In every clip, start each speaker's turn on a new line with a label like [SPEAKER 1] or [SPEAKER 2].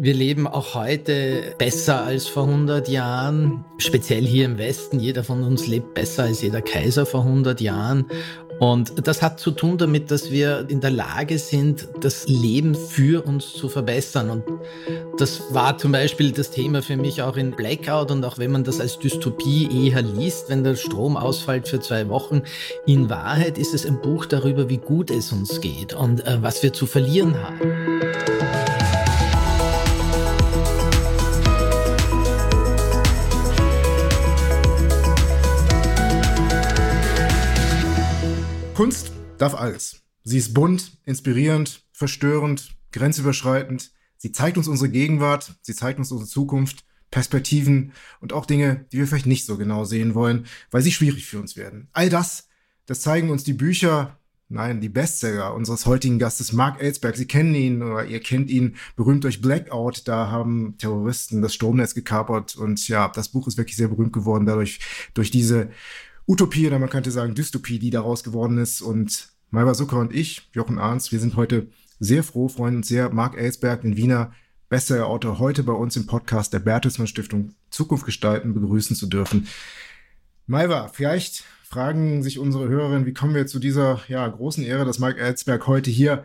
[SPEAKER 1] Wir leben auch heute besser als vor 100 Jahren, speziell hier im Westen. Jeder von uns lebt besser als jeder Kaiser vor 100 Jahren. Und das hat zu tun damit, dass wir in der Lage sind, das Leben für uns zu verbessern. Und das war zum Beispiel das Thema für mich auch in Blackout und auch wenn man das als Dystopie eher liest, wenn der Strom ausfällt für zwei Wochen. In Wahrheit ist es ein Buch darüber, wie gut es uns geht und äh, was wir zu verlieren haben.
[SPEAKER 2] Kunst darf alles. Sie ist bunt, inspirierend, verstörend, grenzüberschreitend. Sie zeigt uns unsere Gegenwart, sie zeigt uns unsere Zukunft, Perspektiven und auch Dinge, die wir vielleicht nicht so genau sehen wollen, weil sie schwierig für uns werden. All das, das zeigen uns die Bücher, nein, die Bestseller unseres heutigen Gastes Mark Ellsberg. Sie kennen ihn oder ihr kennt ihn berühmt durch Blackout. Da haben Terroristen das Stromnetz gekapert und ja, das Buch ist wirklich sehr berühmt geworden dadurch, durch diese Utopie oder man könnte sagen Dystopie, die daraus geworden ist. Und Malva Zucker und ich, Jochen Arns, wir sind heute sehr froh, freuen uns sehr, Marc Ellsberg, den Wiener Bestseller-Autor, heute bei uns im Podcast der Bertelsmann Stiftung Zukunft gestalten begrüßen zu dürfen. Malva, vielleicht fragen sich unsere Hörerinnen, wie kommen wir zu dieser ja, großen Ehre, dass Marc Ellsberg heute hier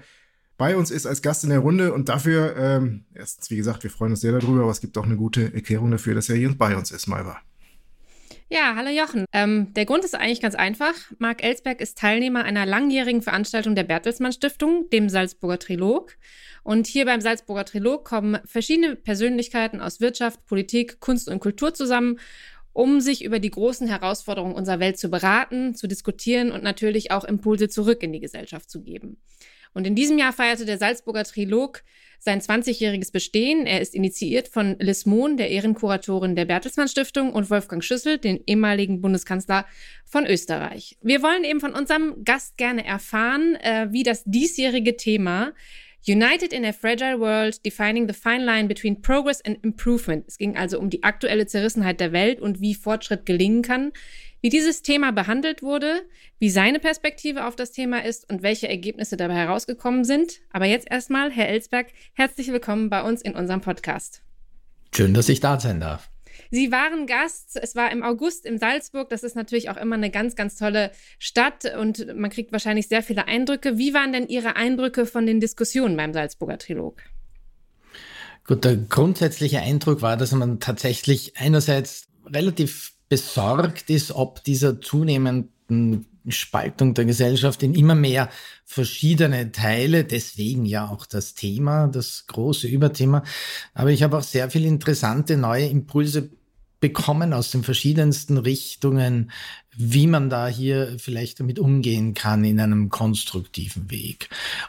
[SPEAKER 2] bei uns ist als Gast in der Runde und dafür, ähm, erstens, wie gesagt, wir freuen uns sehr darüber, aber es gibt auch eine gute Erklärung dafür, dass er hier bei uns ist, Malva.
[SPEAKER 3] Ja, hallo Jochen. Ähm, der Grund ist eigentlich ganz einfach. Marc Ellsberg ist Teilnehmer einer langjährigen Veranstaltung der Bertelsmann Stiftung, dem Salzburger Trilog. Und hier beim Salzburger Trilog kommen verschiedene Persönlichkeiten aus Wirtschaft, Politik, Kunst und Kultur zusammen, um sich über die großen Herausforderungen unserer Welt zu beraten, zu diskutieren und natürlich auch Impulse zurück in die Gesellschaft zu geben. Und in diesem Jahr feierte der Salzburger Trilog sein 20-jähriges Bestehen. Er ist initiiert von Liz Mohn, der Ehrenkuratorin der Bertelsmann Stiftung, und Wolfgang Schüssel, den ehemaligen Bundeskanzler von Österreich. Wir wollen eben von unserem Gast gerne erfahren, äh, wie das diesjährige Thema United in a Fragile World, Defining the Fine Line Between Progress and Improvement. Es ging also um die aktuelle Zerrissenheit der Welt und wie Fortschritt gelingen kann, wie dieses Thema behandelt wurde, wie seine Perspektive auf das Thema ist und welche Ergebnisse dabei herausgekommen sind. Aber jetzt erstmal, Herr Ellsberg, herzlich willkommen bei uns in unserem Podcast.
[SPEAKER 1] Schön, dass ich da sein darf.
[SPEAKER 3] Sie waren Gast, es war im August in Salzburg. Das ist natürlich auch immer eine ganz, ganz tolle Stadt und man kriegt wahrscheinlich sehr viele Eindrücke. Wie waren denn Ihre Eindrücke von den Diskussionen beim Salzburger Trilog?
[SPEAKER 1] Gut, der grundsätzliche Eindruck war, dass man tatsächlich einerseits relativ besorgt ist, ob dieser zunehmenden Spaltung der Gesellschaft in immer mehr verschiedene Teile, deswegen ja auch das Thema, das große Überthema. Aber ich habe auch sehr viele interessante neue Impulse bekommen aus den verschiedensten Richtungen, wie man da hier vielleicht damit umgehen kann in einem konstruktiven Weg.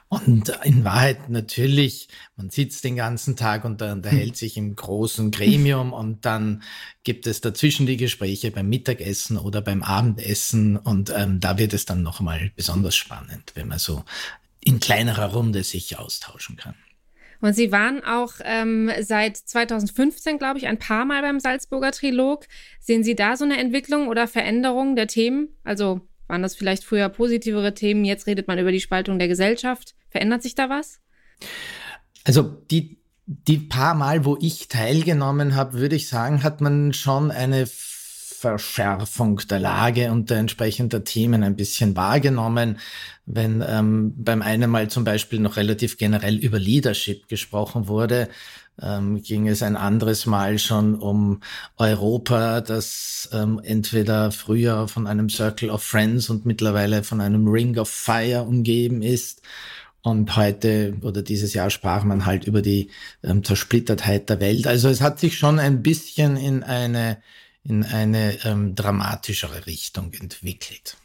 [SPEAKER 1] Und in Wahrheit natürlich, man sitzt den ganzen Tag und unterhält sich im großen Gremium und dann gibt es dazwischen die Gespräche beim Mittagessen oder beim Abendessen und ähm, da wird es dann nochmal besonders spannend, wenn man so in kleinerer Runde sich austauschen kann.
[SPEAKER 3] Und Sie waren auch ähm, seit 2015, glaube ich, ein paar Mal beim Salzburger Trilog. Sehen Sie da so eine Entwicklung oder Veränderung der Themen? Also waren das vielleicht früher positivere Themen? Jetzt redet man über die Spaltung der Gesellschaft. Verändert sich da was?
[SPEAKER 1] Also die, die paar Mal, wo ich teilgenommen habe, würde ich sagen, hat man schon eine Verschärfung der Lage und der entsprechenden Themen ein bisschen wahrgenommen. Wenn ähm, beim einen Mal zum Beispiel noch relativ generell über Leadership gesprochen wurde, ähm, ging es ein anderes Mal schon um Europa, das ähm, entweder früher von einem Circle of Friends und mittlerweile von einem Ring of Fire umgeben ist. Und heute oder dieses Jahr sprach man halt über die ähm, Zersplittertheit der Welt. Also es hat sich schon ein bisschen in eine in eine ähm, dramatischere Richtung entwickelt.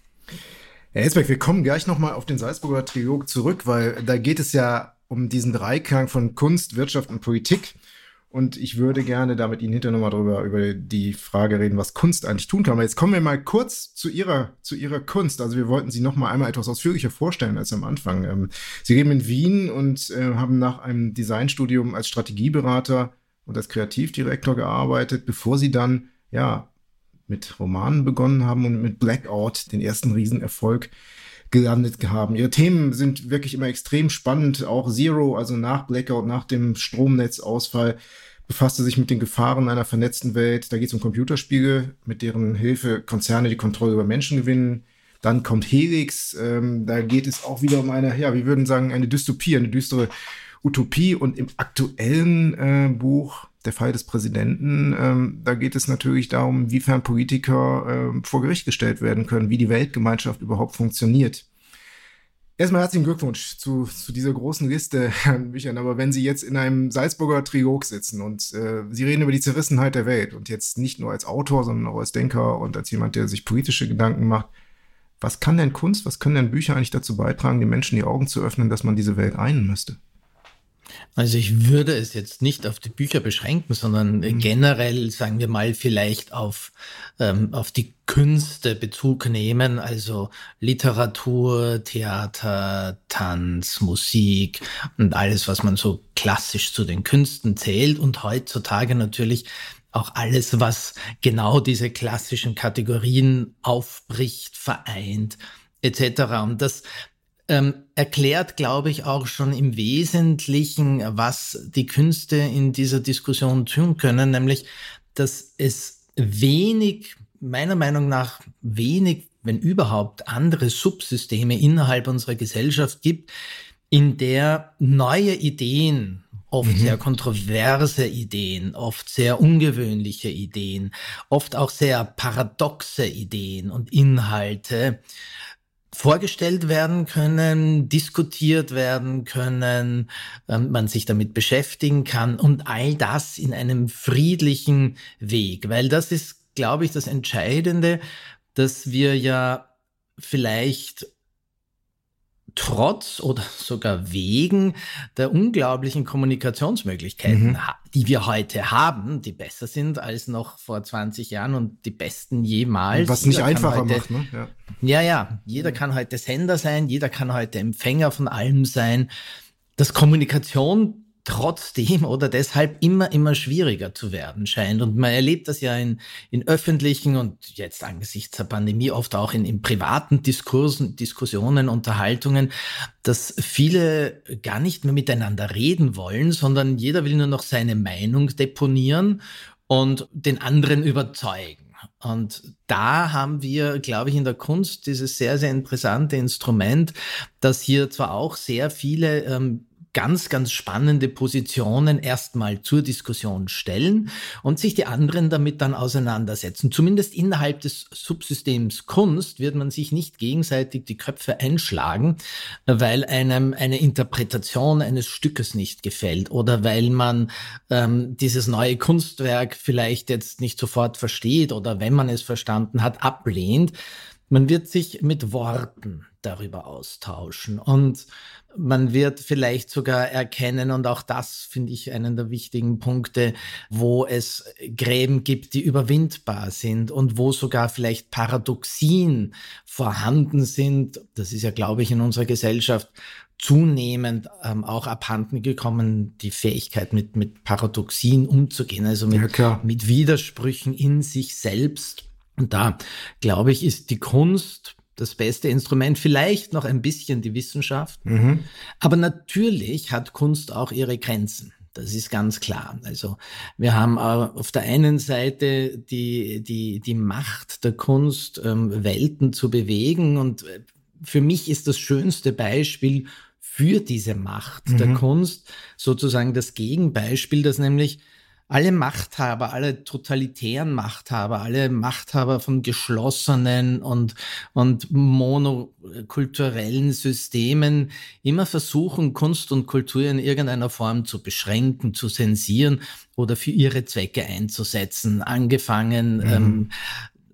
[SPEAKER 2] Herr Hesberg, wir kommen gleich nochmal auf den Salzburger Trilog zurück, weil da geht es ja um diesen Dreiklang von Kunst, Wirtschaft und Politik. Und ich würde gerne da mit Ihnen hinterher nochmal drüber, über die Frage reden, was Kunst eigentlich tun kann. Aber jetzt kommen wir mal kurz zu Ihrer, zu Ihrer Kunst. Also wir wollten Sie nochmal einmal etwas ausführlicher vorstellen als am Anfang. Ähm, Sie leben in Wien und äh, haben nach einem Designstudium als Strategieberater und als Kreativdirektor gearbeitet, bevor Sie dann ja, mit Romanen begonnen haben und mit Blackout den ersten Riesenerfolg gelandet haben. Ihre Themen sind wirklich immer extrem spannend. Auch Zero, also nach Blackout, nach dem Stromnetzausfall, befasste sich mit den Gefahren einer vernetzten Welt. Da geht es um Computerspiele, mit deren Hilfe Konzerne die Kontrolle über Menschen gewinnen. Dann kommt Helix, ähm, da geht es auch wieder um eine, ja, wir würden sagen, eine Dystopie, eine düstere Utopie. Und im aktuellen äh, Buch der Fall des Präsidenten, ähm, da geht es natürlich darum, inwiefern Politiker äh, vor Gericht gestellt werden können, wie die Weltgemeinschaft überhaupt funktioniert. Erstmal herzlichen Glückwunsch zu, zu dieser großen Liste an Büchern. Aber wenn Sie jetzt in einem Salzburger Trilog sitzen und äh, Sie reden über die Zerrissenheit der Welt und jetzt nicht nur als Autor, sondern auch als Denker und als jemand, der sich politische Gedanken macht, was kann denn Kunst, was können denn Bücher eigentlich dazu beitragen, den Menschen die Augen zu öffnen, dass man diese Welt einen müsste?
[SPEAKER 1] Also ich würde es jetzt nicht auf die Bücher beschränken, sondern mhm. generell, sagen wir mal, vielleicht auf, ähm, auf die Künste Bezug nehmen, also Literatur, Theater, Tanz, Musik und alles, was man so klassisch zu den Künsten zählt und heutzutage natürlich auch alles, was genau diese klassischen Kategorien aufbricht, vereint, etc. Und das ähm, erklärt, glaube ich, auch schon im Wesentlichen, was die Künste in dieser Diskussion tun können, nämlich, dass es wenig, meiner Meinung nach, wenig, wenn überhaupt, andere Subsysteme innerhalb unserer Gesellschaft gibt, in der neue Ideen, oft mhm. sehr kontroverse Ideen, oft sehr ungewöhnliche Ideen, oft auch sehr paradoxe Ideen und Inhalte vorgestellt werden können, diskutiert werden können, ähm, man sich damit beschäftigen kann und all das in einem friedlichen Weg, weil das ist, glaube ich, das Entscheidende, dass wir ja vielleicht trotz oder sogar wegen der unglaublichen Kommunikationsmöglichkeiten, mhm. die wir heute haben, die besser sind als noch vor 20 Jahren und die besten jemals.
[SPEAKER 2] Was nicht einfacher heute, macht, ne? Ja.
[SPEAKER 1] ja, ja. Jeder kann heute Sender sein, jeder kann heute Empfänger von allem sein. Dass Kommunikation trotzdem oder deshalb immer, immer schwieriger zu werden scheint. Und man erlebt das ja in, in öffentlichen und jetzt angesichts der Pandemie oft auch in, in privaten Diskursen, Diskussionen, Unterhaltungen, dass viele gar nicht mehr miteinander reden wollen, sondern jeder will nur noch seine Meinung deponieren und den anderen überzeugen. Und da haben wir, glaube ich, in der Kunst dieses sehr, sehr interessante Instrument, dass hier zwar auch sehr viele ähm, ganz, ganz spannende Positionen erstmal zur Diskussion stellen und sich die anderen damit dann auseinandersetzen. Zumindest innerhalb des Subsystems Kunst wird man sich nicht gegenseitig die Köpfe einschlagen, weil einem eine Interpretation eines Stückes nicht gefällt oder weil man ähm, dieses neue Kunstwerk vielleicht jetzt nicht sofort versteht oder wenn man es verstanden hat, ablehnt. Man wird sich mit Worten darüber austauschen und man wird vielleicht sogar erkennen, und auch das finde ich einen der wichtigen Punkte, wo es Gräben gibt, die überwindbar sind und wo sogar vielleicht Paradoxien vorhanden sind. Das ist ja, glaube ich, in unserer Gesellschaft zunehmend ähm, auch abhanden gekommen, die Fähigkeit mit, mit Paradoxien umzugehen, also mit, ja, mit Widersprüchen in sich selbst. Und da, glaube ich, ist die Kunst das beste Instrument, vielleicht noch ein bisschen die Wissenschaft. Mhm. Aber natürlich hat Kunst auch ihre Grenzen. Das ist ganz klar. Also wir haben auf der einen Seite die, die, die Macht der Kunst, ähm, Welten zu bewegen. Und äh, für mich ist das schönste Beispiel für diese Macht mhm. der Kunst sozusagen das Gegenbeispiel, das nämlich alle Machthaber, alle totalitären Machthaber, alle Machthaber von geschlossenen und, und monokulturellen Systemen immer versuchen, Kunst und Kultur in irgendeiner Form zu beschränken, zu zensieren oder für ihre Zwecke einzusetzen. Angefangen mhm. ähm,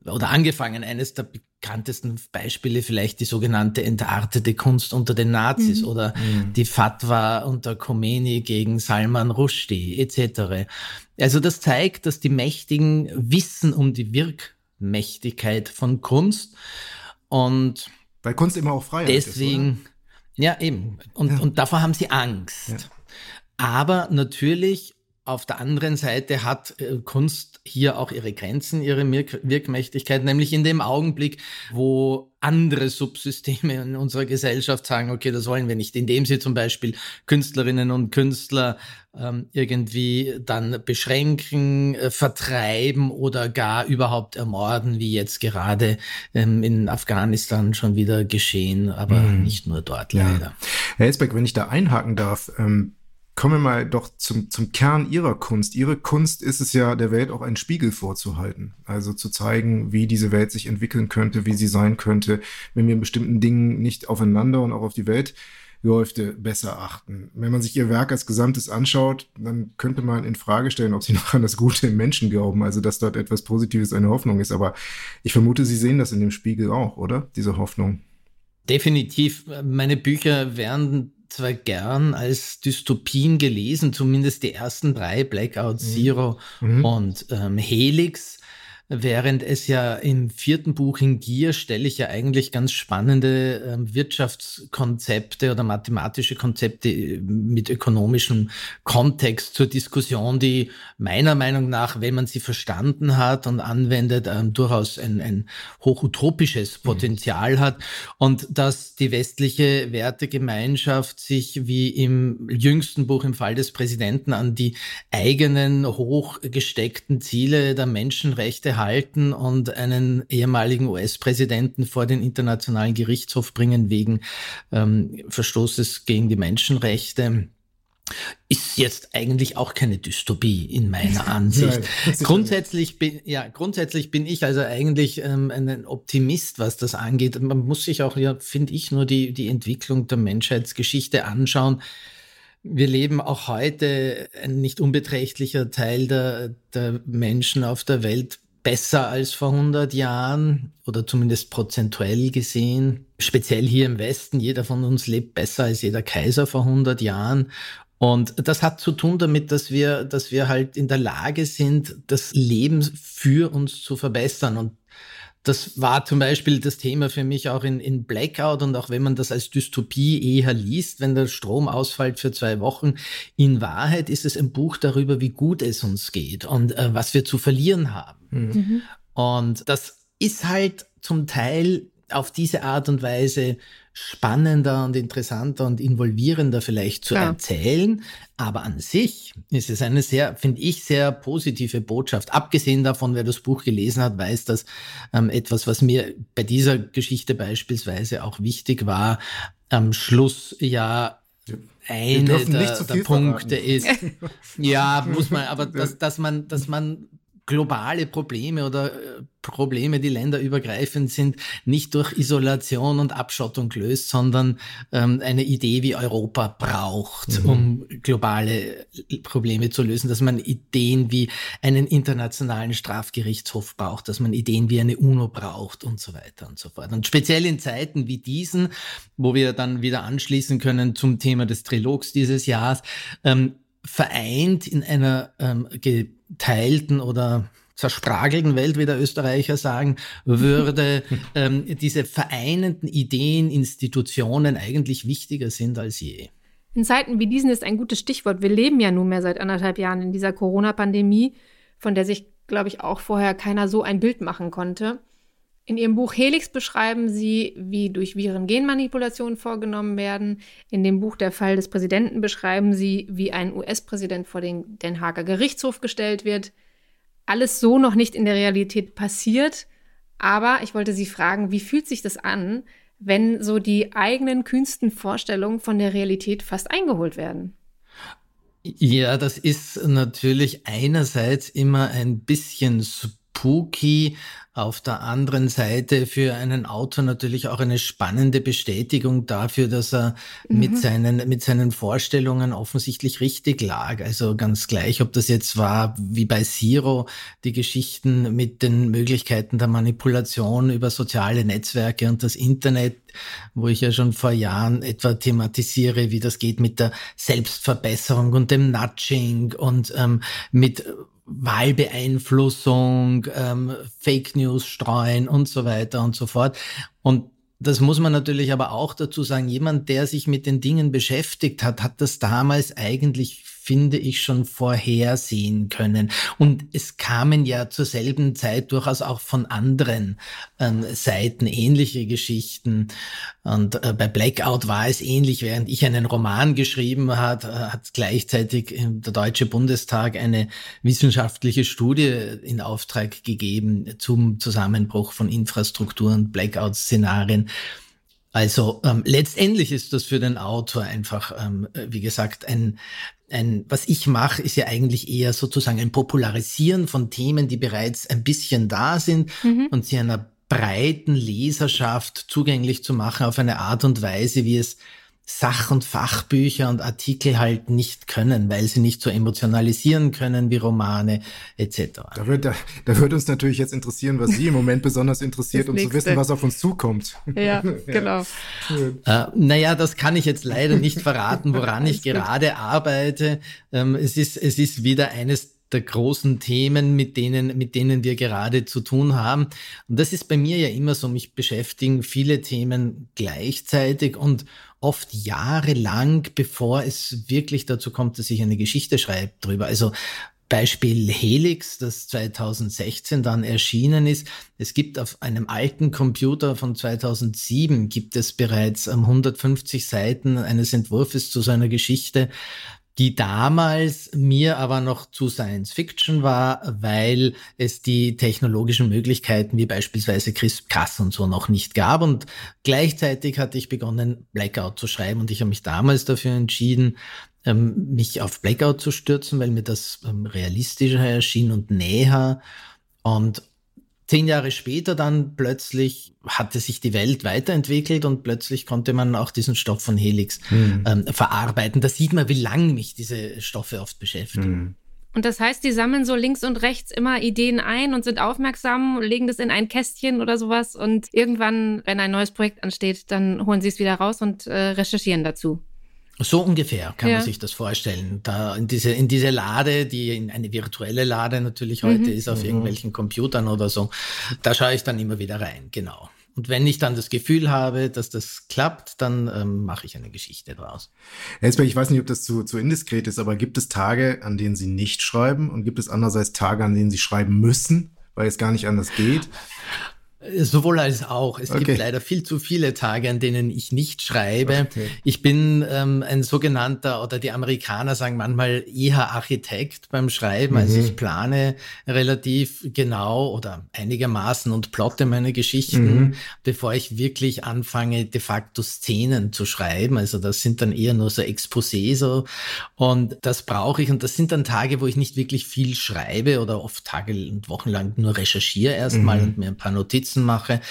[SPEAKER 1] oder angefangen, eines der bekanntesten Beispiele vielleicht die sogenannte entartete Kunst unter den Nazis mhm. oder mhm. die Fatwa unter Khomeini gegen Salman Rushdie etc. Also das zeigt, dass die Mächtigen wissen um die Wirkmächtigkeit von Kunst und
[SPEAKER 2] weil Kunst immer auch Freiheit
[SPEAKER 1] deswegen, ist, ja eben und, ja. und davor haben sie Angst. Ja. Aber natürlich auf der anderen Seite hat äh, Kunst hier auch ihre Grenzen, ihre Wirkmächtigkeit, nämlich in dem Augenblick, wo andere Subsysteme in unserer Gesellschaft sagen, okay, das wollen wir nicht, indem sie zum Beispiel Künstlerinnen und Künstler ähm, irgendwie dann beschränken, äh, vertreiben oder gar überhaupt ermorden, wie jetzt gerade ähm, in Afghanistan schon wieder geschehen, aber mhm. nicht nur dort leider. Ja.
[SPEAKER 2] Herr Elsbeck, wenn ich da einhaken darf, ähm Kommen wir mal doch zum, zum Kern Ihrer Kunst. Ihre Kunst ist es ja, der Welt auch einen Spiegel vorzuhalten. Also zu zeigen, wie diese Welt sich entwickeln könnte, wie sie sein könnte, wenn wir in bestimmten Dingen nicht aufeinander und auch auf die Welt Läufte besser achten. Wenn man sich ihr Werk als Gesamtes anschaut, dann könnte man in Frage stellen, ob sie noch an das Gute im Menschen glauben, also dass dort etwas Positives eine Hoffnung ist. Aber ich vermute, Sie sehen das in dem Spiegel auch, oder? Diese Hoffnung.
[SPEAKER 1] Definitiv. Meine Bücher werden zwar gern als Dystopien gelesen, zumindest die ersten drei, Blackout, mhm. Zero mhm. und ähm, Helix. Während es ja im vierten Buch in Gier stelle ich ja eigentlich ganz spannende äh, Wirtschaftskonzepte oder mathematische Konzepte äh, mit ökonomischem Kontext zur Diskussion, die meiner Meinung nach, wenn man sie verstanden hat und anwendet, äh, durchaus ein, ein hochutopisches mhm. Potenzial mhm. hat und dass die westliche Wertegemeinschaft sich wie im jüngsten Buch im Fall des Präsidenten an die eigenen hochgesteckten Ziele der Menschenrechte halten und einen ehemaligen US-Präsidenten vor den Internationalen Gerichtshof bringen wegen ähm, Verstoßes gegen die Menschenrechte ist jetzt eigentlich auch keine Dystopie in meiner Ansicht. Nein, grundsätzlich bin ja grundsätzlich bin ich also eigentlich ähm, ein Optimist, was das angeht. Man muss sich auch ja finde ich nur die die Entwicklung der Menschheitsgeschichte anschauen. Wir leben auch heute ein nicht unbeträchtlicher Teil der, der Menschen auf der Welt besser als vor 100 Jahren oder zumindest prozentuell gesehen. Speziell hier im Westen, jeder von uns lebt besser als jeder Kaiser vor 100 Jahren. Und das hat zu tun damit, dass wir, dass wir halt in der Lage sind, das Leben für uns zu verbessern. Und das war zum Beispiel das Thema für mich auch in, in Blackout und auch wenn man das als Dystopie eher liest, wenn der Strom ausfällt für zwei Wochen, in Wahrheit ist es ein Buch darüber, wie gut es uns geht und äh, was wir zu verlieren haben. Mhm. Und das ist halt zum Teil auf diese Art und Weise spannender und interessanter und involvierender vielleicht zu ja. erzählen. Aber an sich ist es eine sehr, finde ich, sehr positive Botschaft. Abgesehen davon, wer das Buch gelesen hat, weiß, dass ähm, etwas, was mir bei dieser Geschichte beispielsweise auch wichtig war, am Schluss ja eine der, der Punkte ist. ja, muss man, aber dass, dass man, dass man globale Probleme oder äh, Probleme, die länderübergreifend sind, nicht durch Isolation und Abschottung löst, sondern ähm, eine Idee, wie Europa braucht, mhm. um globale Probleme zu lösen, dass man Ideen wie einen internationalen Strafgerichtshof braucht, dass man Ideen wie eine UNO braucht und so weiter und so fort. Und speziell in Zeiten wie diesen, wo wir dann wieder anschließen können zum Thema des Trilogs dieses Jahres, ähm, vereint in einer ähm, geteilten oder zerspragelten Welt, wie der Österreicher sagen würde, ähm, diese vereinenden Ideen, Institutionen eigentlich wichtiger sind als je.
[SPEAKER 3] In Zeiten wie diesen ist ein gutes Stichwort. Wir leben ja nunmehr seit anderthalb Jahren in dieser Corona-Pandemie, von der sich, glaube ich, auch vorher keiner so ein Bild machen konnte. In Ihrem Buch Helix beschreiben Sie, wie durch Viren Genmanipulationen vorgenommen werden. In dem Buch Der Fall des Präsidenten beschreiben Sie, wie ein US-Präsident vor den Den Haager Gerichtshof gestellt wird. Alles so noch nicht in der Realität passiert. Aber ich wollte Sie fragen, wie fühlt sich das an, wenn so die eigenen kühnsten Vorstellungen von der Realität fast eingeholt werden?
[SPEAKER 1] Ja, das ist natürlich einerseits immer ein bisschen spooky, auf der anderen Seite für einen Autor natürlich auch eine spannende Bestätigung dafür, dass er mhm. mit seinen, mit seinen Vorstellungen offensichtlich richtig lag. Also ganz gleich, ob das jetzt war, wie bei Zero, die Geschichten mit den Möglichkeiten der Manipulation über soziale Netzwerke und das Internet, wo ich ja schon vor Jahren etwa thematisiere, wie das geht mit der Selbstverbesserung und dem Nudging und ähm, mit Wahlbeeinflussung, ähm, Fake News streuen und so weiter und so fort. Und das muss man natürlich aber auch dazu sagen, jemand, der sich mit den Dingen beschäftigt hat, hat das damals eigentlich finde ich, schon vorhersehen können. Und es kamen ja zur selben Zeit durchaus auch von anderen äh, Seiten ähnliche Geschichten. Und äh, bei Blackout war es ähnlich, während ich einen Roman geschrieben hat, äh, hat gleichzeitig der Deutsche Bundestag eine wissenschaftliche Studie in Auftrag gegeben zum Zusammenbruch von Infrastruktur und Blackout-Szenarien. Also ähm, letztendlich ist das für den Autor einfach, ähm, wie gesagt, ein, ein, was ich mache, ist ja eigentlich eher sozusagen ein Popularisieren von Themen, die bereits ein bisschen da sind mhm. und sie einer breiten Leserschaft zugänglich zu machen auf eine Art und Weise, wie es Sach- und Fachbücher und Artikel halt nicht können, weil sie nicht so emotionalisieren können wie Romane etc.
[SPEAKER 2] Da wird, da, da wird uns natürlich jetzt interessieren, was Sie im Moment besonders interessiert, um zu wissen, was auf uns zukommt.
[SPEAKER 3] Ja, genau.
[SPEAKER 1] äh, naja, das kann ich jetzt leider nicht verraten, woran ich gerade arbeite. Ähm, es, ist, es ist wieder eines der großen Themen, mit denen, mit denen wir gerade zu tun haben. Und das ist bei mir ja immer so, mich beschäftigen viele Themen gleichzeitig und oft jahrelang, bevor es wirklich dazu kommt, dass ich eine Geschichte schreibe drüber. Also Beispiel Helix, das 2016 dann erschienen ist. Es gibt auf einem alten Computer von 2007 gibt es bereits 150 Seiten eines Entwurfs zu seiner Geschichte die damals mir aber noch zu Science Fiction war, weil es die technologischen Möglichkeiten wie beispielsweise CRISPR-Cas und so noch nicht gab. Und gleichzeitig hatte ich begonnen, Blackout zu schreiben und ich habe mich damals dafür entschieden, ähm, mich auf Blackout zu stürzen, weil mir das ähm, realistischer erschien und näher. Und Zehn Jahre später dann plötzlich hatte sich die Welt weiterentwickelt und plötzlich konnte man auch diesen Stoff von Helix hm. ähm, verarbeiten. Da sieht man, wie lang mich diese Stoffe oft beschäftigen. Hm.
[SPEAKER 3] Und das heißt, die sammeln so links und rechts immer Ideen ein und sind aufmerksam, legen das in ein Kästchen oder sowas und irgendwann, wenn ein neues Projekt ansteht, dann holen sie es wieder raus und äh, recherchieren dazu.
[SPEAKER 1] So ungefähr kann ja. man sich das vorstellen. Da in diese, in diese Lade, die in eine virtuelle Lade natürlich heute mhm. ist auf mhm. irgendwelchen Computern oder so, da schaue ich dann immer wieder rein, genau. Und wenn ich dann das Gefühl habe, dass das klappt, dann ähm, mache ich eine Geschichte draus.
[SPEAKER 2] Elsbeth, ich weiß nicht, ob das zu, zu indiskret ist, aber gibt es Tage, an denen Sie nicht schreiben und gibt es andererseits Tage, an denen Sie schreiben müssen, weil es gar nicht anders geht?
[SPEAKER 1] Sowohl als auch. Es okay. gibt leider viel zu viele Tage, an denen ich nicht schreibe. Okay. Ich bin ähm, ein sogenannter, oder die Amerikaner sagen manchmal eher Architekt beim Schreiben. Also mhm. Also ich plane relativ genau oder einigermaßen und plotte meine Geschichten, mhm. bevor ich wirklich anfange, de facto Szenen zu schreiben. Also das sind dann eher nur so Exposé so. Und das brauche ich. Und das sind dann Tage, wo ich nicht wirklich viel schreibe oder oft Tage und Wochen lang nur recherchiere erstmal mhm. und mir ein paar Notizen Notizen mache.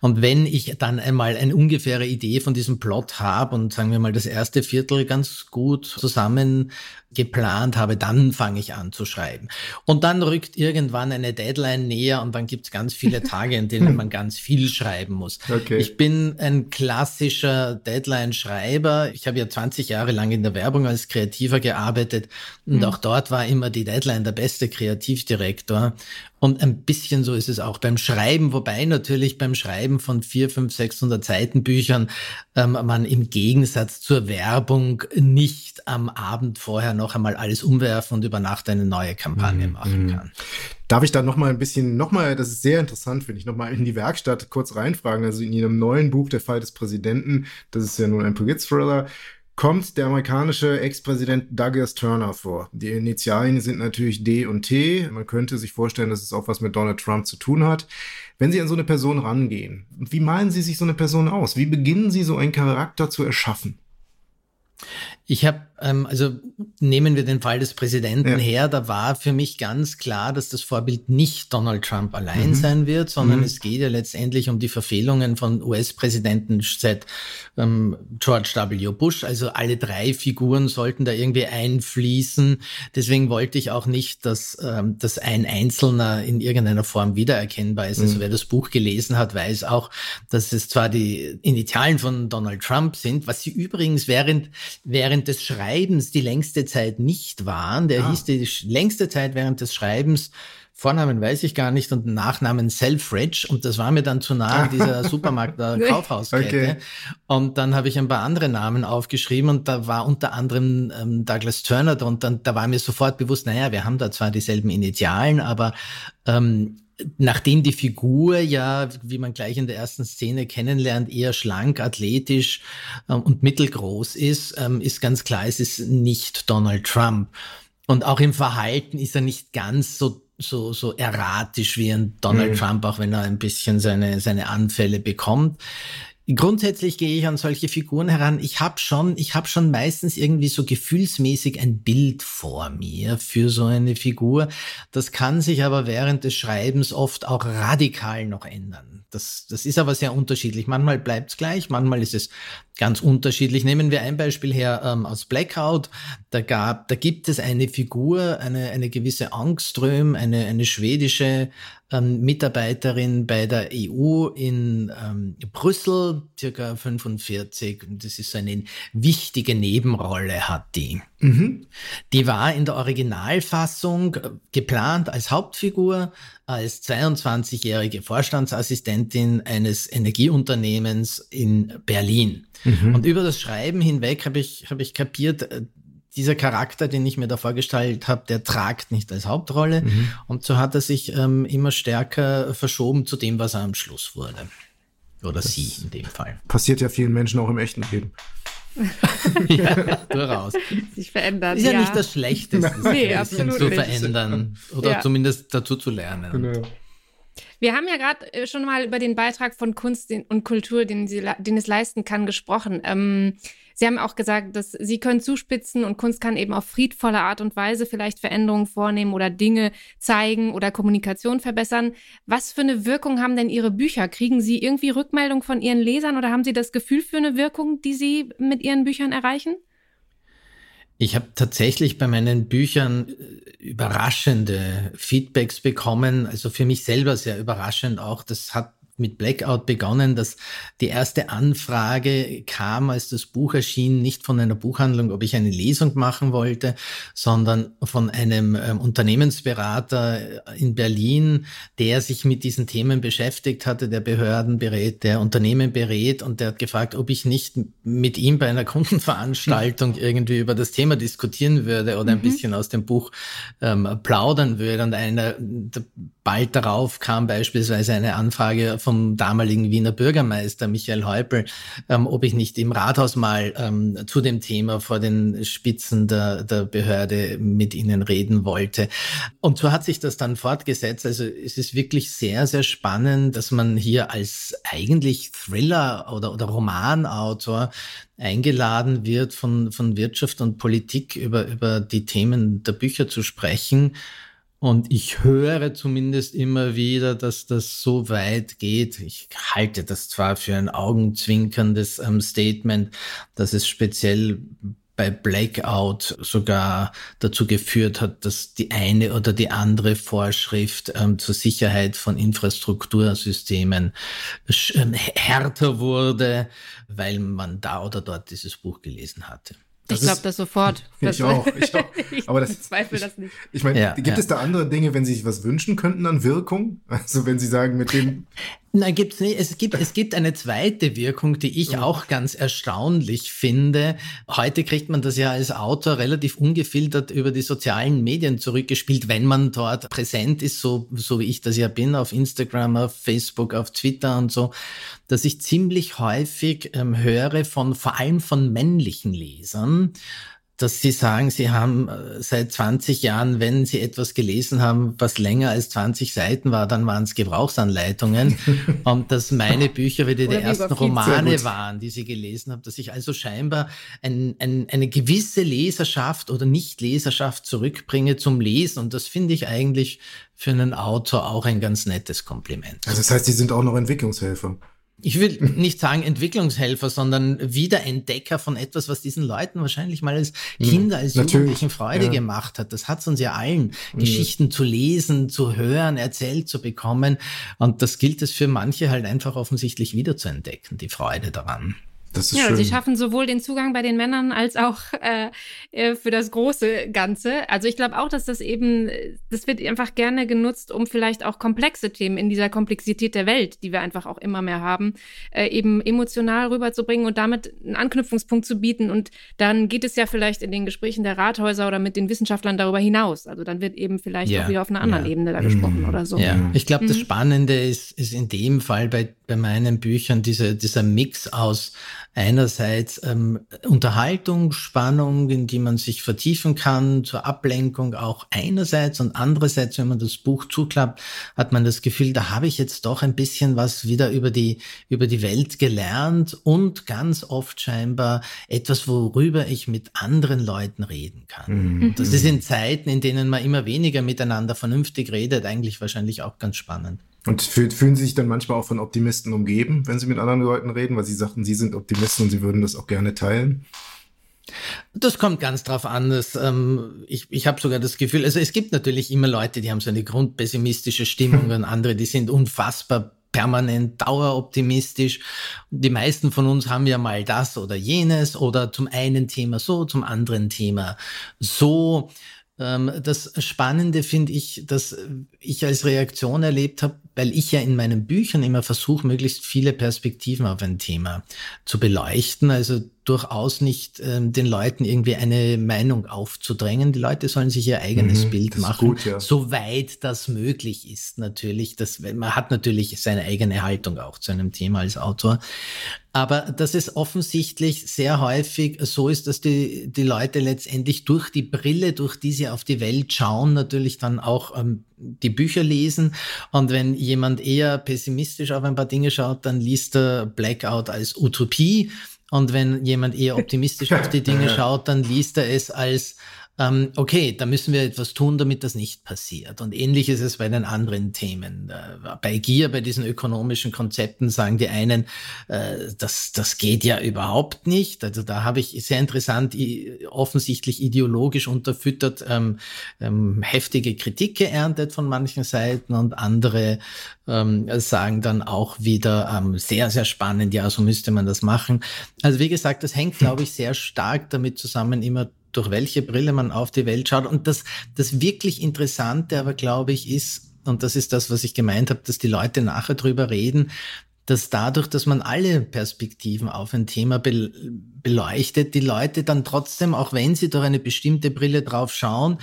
[SPEAKER 1] Und wenn ich dann einmal eine ungefähre Idee von diesem Plot habe und sagen wir mal das erste Viertel ganz gut zusammen geplant habe, dann fange ich an zu schreiben. Und dann rückt irgendwann eine Deadline näher und dann gibt es ganz viele Tage, in denen man ganz viel schreiben muss. Okay. Ich bin ein klassischer Deadline-Schreiber. Ich habe ja 20 Jahre lang in der Werbung als Kreativer gearbeitet und mhm. auch dort war immer die Deadline der beste Kreativdirektor. Und ein bisschen so ist es auch beim Schreiben, wobei natürlich beim Schreiben von vier, fünf, 600 Seitenbüchern ähm, man im Gegensatz zur Werbung nicht am Abend vorher noch einmal alles umwerfen und über Nacht eine neue Kampagne mhm. machen kann.
[SPEAKER 2] Darf ich da noch mal ein bisschen, noch mal, das ist sehr interessant, finde ich, noch mal in die Werkstatt kurz reinfragen. Also in Ihrem neuen Buch, Der Fall des Präsidenten, das ist ja nun ein Polit-Thriller, kommt der amerikanische Ex-Präsident Douglas Turner vor. Die Initialien sind natürlich D und T. Man könnte sich vorstellen, dass es auch was mit Donald Trump zu tun hat. Wenn Sie an so eine Person rangehen, wie malen Sie sich so eine Person aus? Wie beginnen Sie so einen Charakter zu erschaffen?
[SPEAKER 1] Ich habe, also nehmen wir den Fall des Präsidenten ja. her, da war für mich ganz klar, dass das Vorbild nicht Donald Trump allein mhm. sein wird, sondern mhm. es geht ja letztendlich um die Verfehlungen von US-Präsidenten seit ähm, George W. Bush. Also alle drei Figuren sollten da irgendwie einfließen. Deswegen wollte ich auch nicht, dass, ähm, dass ein Einzelner in irgendeiner Form wiedererkennbar ist. Also mhm. Also wer das Buch gelesen hat, weiß auch, dass es zwar die Initialen von Donald Trump sind, was sie übrigens während während des Schreibens die längste Zeit nicht waren. Der ah. hieß die längste Zeit während des Schreibens Vornamen weiß ich gar nicht und Nachnamen Selfridge und das war mir dann zu nah dieser Supermarkt der Kaufhauskette. Okay. Und dann habe ich ein paar andere Namen aufgeschrieben und da war unter anderem ähm, Douglas Turner und dann da war mir sofort bewusst, naja, wir haben da zwar dieselben Initialen, aber ähm, nachdem die Figur ja, wie man gleich in der ersten Szene kennenlernt, eher schlank, athletisch ähm, und mittelgroß ist, ähm, ist ganz klar, es ist nicht Donald Trump. Und auch im Verhalten ist er nicht ganz so so, so erratisch wie ein Donald mhm. Trump, auch wenn er ein bisschen seine, seine Anfälle bekommt. Grundsätzlich gehe ich an solche Figuren heran. Ich habe schon, ich habe schon meistens irgendwie so gefühlsmäßig ein Bild vor mir für so eine Figur. Das kann sich aber während des Schreibens oft auch radikal noch ändern. Das, das ist aber sehr unterschiedlich. Manchmal bleibt es gleich, manchmal ist es ganz unterschiedlich. Nehmen wir ein Beispiel her ähm, aus Blackout. Da gab, da gibt es eine Figur, eine, eine gewisse Angström, eine, eine schwedische ähm, Mitarbeiterin bei der EU in ähm, Brüssel, circa 45. Das ist so eine wichtige Nebenrolle hat die. Mhm. Die war in der Originalfassung äh, geplant als Hauptfigur, als 22-jährige Vorstandsassistentin eines Energieunternehmens in Berlin. Mhm. Und über das Schreiben hinweg habe ich, hab ich kapiert, äh, dieser Charakter, den ich mir da vorgestellt habe, der tragt nicht als Hauptrolle. Mhm. Und so hat er sich ähm, immer stärker verschoben zu dem, was er am Schluss wurde. Oder das sie in dem Fall.
[SPEAKER 2] Passiert ja vielen Menschen auch im echten Leben.
[SPEAKER 1] ja, durchaus.
[SPEAKER 3] Sich verändern.
[SPEAKER 1] Ist ja, ja. nicht das Schlechteste, sich nee, ein bisschen zu verändern oder ja. zumindest dazu zu lernen. Genau.
[SPEAKER 3] Wir haben ja gerade äh, schon mal über den Beitrag von Kunst und Kultur, den, sie, den es leisten kann, gesprochen. Ähm, Sie haben auch gesagt, dass Sie können zuspitzen und Kunst kann eben auf friedvolle Art und Weise vielleicht Veränderungen vornehmen oder Dinge zeigen oder Kommunikation verbessern. Was für eine Wirkung haben denn Ihre Bücher? Kriegen Sie irgendwie Rückmeldung von Ihren Lesern oder haben Sie das Gefühl für eine Wirkung, die Sie mit Ihren Büchern erreichen?
[SPEAKER 1] Ich habe tatsächlich bei meinen Büchern äh, überraschende Feedbacks bekommen, also für mich selber sehr überraschend auch. Das hat mit Blackout begonnen, dass die erste Anfrage kam, als das Buch erschien, nicht von einer Buchhandlung, ob ich eine Lesung machen wollte, sondern von einem ähm, Unternehmensberater in Berlin, der sich mit diesen Themen beschäftigt hatte, der Behörden berät, der Unternehmen berät und der hat gefragt, ob ich nicht mit ihm bei einer Kundenveranstaltung irgendwie über das Thema diskutieren würde oder ein mhm. bisschen aus dem Buch ähm, plaudern würde. Und einer, bald darauf kam beispielsweise eine Anfrage vom damaligen Wiener Bürgermeister Michael Häupl, ähm, ob ich nicht im Rathaus mal ähm, zu dem Thema vor den Spitzen der, der Behörde mit ihnen reden wollte. Und so hat sich das dann fortgesetzt. Also es ist wirklich sehr, sehr spannend, dass man hier als eigentlich Thriller oder, oder Romanautor eingeladen wird, von, von Wirtschaft und Politik über, über die Themen der Bücher zu sprechen. Und ich höre zumindest immer wieder, dass das so weit geht. Ich halte das zwar für ein augenzwinkerndes ähm, Statement, dass es speziell bei Blackout sogar dazu geführt hat, dass die eine oder die andere Vorschrift ähm, zur Sicherheit von Infrastruktursystemen ähm, härter wurde, weil man da oder dort dieses Buch gelesen hatte.
[SPEAKER 3] Das ich glaube das sofort.
[SPEAKER 2] ich auch, ich auch.
[SPEAKER 3] Aber das, ich bezweifle das nicht.
[SPEAKER 2] Ich meine, ja, gibt ja. es da andere Dinge, wenn Sie sich was wünschen könnten an Wirkung? Also wenn Sie sagen, mit dem
[SPEAKER 1] Nein, gibt's nicht. Es gibt, es gibt eine zweite Wirkung, die ich auch ganz erstaunlich finde. Heute kriegt man das ja als Autor relativ ungefiltert über die sozialen Medien zurückgespielt, wenn man dort präsent ist, so, so wie ich das ja bin, auf Instagram, auf Facebook, auf Twitter und so, dass ich ziemlich häufig ähm, höre von, vor allem von männlichen Lesern, dass Sie sagen, Sie haben äh, seit 20 Jahren, wenn Sie etwas gelesen haben, was länger als 20 Seiten war, dann waren es Gebrauchsanleitungen. und dass meine Bücher wieder die ersten Romane waren, die Sie gelesen haben, dass ich also scheinbar ein, ein, eine gewisse Leserschaft oder Nicht-Leserschaft zurückbringe zum Lesen. Und das finde ich eigentlich für einen Autor auch ein ganz nettes Kompliment.
[SPEAKER 2] Also das heißt, Sie sind auch noch Entwicklungshelfer
[SPEAKER 1] ich will nicht sagen Entwicklungshelfer, sondern Wiederentdecker von etwas, was diesen Leuten wahrscheinlich mal als hm, Kinder, als Natürlich, Jugendlichen Freude ja. gemacht hat. Das hat uns ja allen, mhm. Geschichten zu lesen, zu hören, erzählt zu bekommen. Und das gilt es für manche halt einfach offensichtlich wiederzuentdecken, die Freude daran.
[SPEAKER 2] Das ist
[SPEAKER 3] ja,
[SPEAKER 2] schön.
[SPEAKER 3] sie schaffen sowohl den Zugang bei den Männern als auch äh, äh für das große Ganze. Also ich glaube auch, dass das eben, das wird einfach gerne genutzt, um vielleicht auch komplexe Themen in dieser Komplexität der Welt, die wir einfach auch immer mehr haben, äh, eben emotional rüberzubringen und damit einen Anknüpfungspunkt zu bieten. Und dann geht es ja vielleicht in den Gesprächen der Rathäuser oder mit den Wissenschaftlern darüber hinaus. Also dann wird eben vielleicht ja. auch wieder auf einer anderen ja. Ebene da gesprochen mhm. oder so.
[SPEAKER 1] Ja, ich glaube, mhm. das Spannende ist, ist in dem Fall bei, bei meinen Büchern diese, dieser Mix aus einerseits ähm, Unterhaltung, Spannung, in die man sich vertiefen kann, zur Ablenkung auch einerseits und andererseits, wenn man das Buch zuklappt, hat man das Gefühl, da habe ich jetzt doch ein bisschen was wieder über die, über die Welt gelernt und ganz oft scheinbar etwas, worüber ich mit anderen Leuten reden kann. Mhm. Das ist in Zeiten, in denen man immer weniger miteinander vernünftig redet, eigentlich wahrscheinlich auch ganz spannend.
[SPEAKER 2] Und fühlen Sie sich dann manchmal auch von Optimisten umgeben, wenn Sie mit anderen Leuten reden, weil Sie sagten, Sie sind Optimisten und Sie würden das auch gerne teilen?
[SPEAKER 1] Das kommt ganz drauf an. Dass, ähm, ich ich habe sogar das Gefühl, also es gibt natürlich immer Leute, die haben so eine grundpessimistische Stimmung und andere, die sind unfassbar permanent daueroptimistisch. Die meisten von uns haben ja mal das oder jenes oder zum einen Thema so, zum anderen Thema so. Ähm, das Spannende finde ich, dass ich als Reaktion erlebt habe, weil ich ja in meinen Büchern immer versuche, möglichst viele Perspektiven auf ein Thema zu beleuchten. Also durchaus nicht ähm, den Leuten irgendwie eine Meinung aufzudrängen. Die Leute sollen sich ihr eigenes mhm, Bild machen, gut, ja. soweit das möglich ist. Natürlich, das, man hat natürlich seine eigene Haltung auch zu einem Thema als Autor. Aber dass es offensichtlich sehr häufig so ist, dass die, die Leute letztendlich durch die Brille, durch die sie auf die Welt schauen, natürlich dann auch ähm, die Bücher lesen. Und wenn jemand eher pessimistisch auf ein paar Dinge schaut, dann liest er Blackout als Utopie. Und wenn jemand eher optimistisch auf die Dinge schaut, dann liest er es als ähm, okay, da müssen wir etwas tun, damit das nicht passiert. Und ähnlich ist es bei den anderen Themen. Bei Gier, bei diesen ökonomischen Konzepten sagen die einen, äh, das, das geht ja überhaupt nicht. Also da habe ich sehr interessant, offensichtlich ideologisch unterfüttert, ähm, ähm, heftige Kritik geerntet von manchen Seiten und andere ähm, sagen dann auch wieder ähm, sehr, sehr spannend, ja, so müsste man das machen. Also wie gesagt, das hängt, glaube ich, sehr stark damit zusammen, immer durch welche Brille man auf die Welt schaut. Und das, das wirklich Interessante aber, glaube ich, ist, und das ist das, was ich gemeint habe, dass die Leute nachher drüber reden, dass dadurch, dass man alle Perspektiven auf ein Thema beleuchtet, die Leute dann trotzdem, auch wenn sie durch eine bestimmte Brille drauf schauen,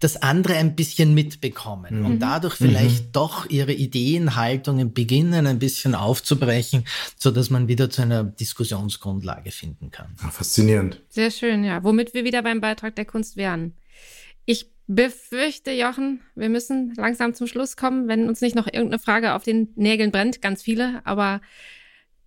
[SPEAKER 1] das andere ein bisschen mitbekommen mhm. und dadurch vielleicht mhm. doch ihre Ideenhaltungen beginnen ein bisschen aufzubrechen, so dass man wieder zu einer Diskussionsgrundlage finden kann.
[SPEAKER 2] Ja, faszinierend.
[SPEAKER 3] Sehr schön, ja. Womit wir wieder beim Beitrag der Kunst wären. Ich befürchte, Jochen, wir müssen langsam zum Schluss kommen, wenn uns nicht noch irgendeine Frage auf den Nägeln brennt, ganz viele, aber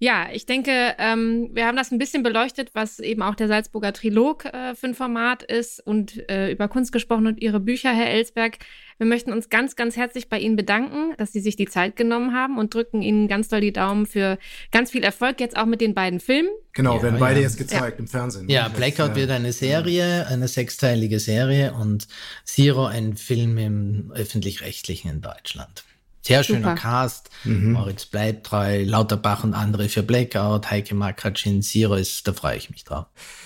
[SPEAKER 3] ja, ich denke, ähm, wir haben das ein bisschen beleuchtet, was eben auch der Salzburger Trilog äh, für ein Format ist und äh, über Kunst gesprochen und Ihre Bücher, Herr Ellsberg. Wir möchten uns ganz, ganz herzlich bei Ihnen bedanken, dass Sie sich die Zeit genommen haben und drücken Ihnen ganz doll die Daumen für ganz viel Erfolg jetzt auch mit den beiden Filmen.
[SPEAKER 2] Genau, ja, werden beide ja. jetzt gezeigt ja. im Fernsehen.
[SPEAKER 1] Ja, Blackout wird eine Serie, eine sechsteilige Serie und Zero ein Film im öffentlich-rechtlichen in Deutschland. Sehr schöner Super. Cast. Mhm. Moritz bleibt treu, Lauterbach und andere für Blackout, Heike Makratschin, Sirius, da freue ich mich drauf.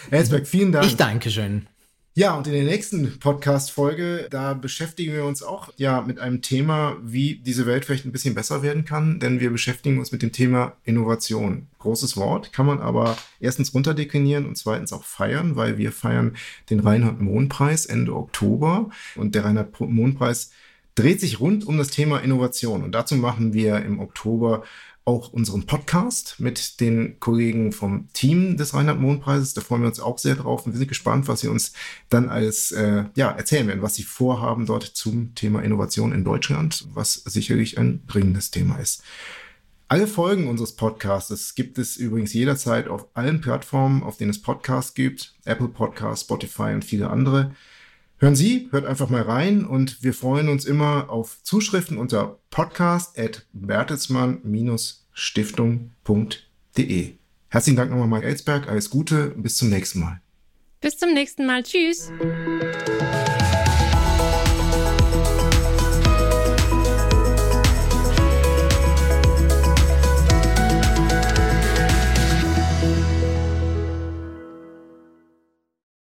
[SPEAKER 2] Herzberg, vielen Dank.
[SPEAKER 1] Ich danke schön.
[SPEAKER 2] Ja, und in der nächsten Podcast-Folge, da beschäftigen wir uns auch ja mit einem Thema, wie diese Welt vielleicht ein bisschen besser werden kann, denn wir beschäftigen uns mit dem Thema Innovation. Großes Wort, kann man aber erstens runterdeklinieren und zweitens auch feiern, weil wir feiern den Reinhard-Mohn-Preis Ende Oktober und der Reinhard-Mohn-Preis dreht sich rund um das Thema Innovation. Und dazu machen wir im Oktober auch unseren Podcast mit den Kollegen vom Team des Reinhard-Mohn-Preises. Da freuen wir uns auch sehr drauf und wir sind gespannt, was sie uns dann als äh, ja erzählen werden, was sie vorhaben dort zum Thema Innovation in Deutschland, was sicherlich ein dringendes Thema ist. Alle Folgen unseres Podcasts gibt es übrigens jederzeit auf allen Plattformen, auf denen es Podcasts gibt, Apple Podcasts, Spotify und viele andere. Hören Sie, hört einfach mal rein und wir freuen uns immer auf Zuschriften unter podcast.bertelsmann-stiftung.de. Herzlichen Dank nochmal, Mike Elsberg. Alles Gute, bis zum nächsten Mal.
[SPEAKER 3] Bis zum nächsten Mal. Tschüss.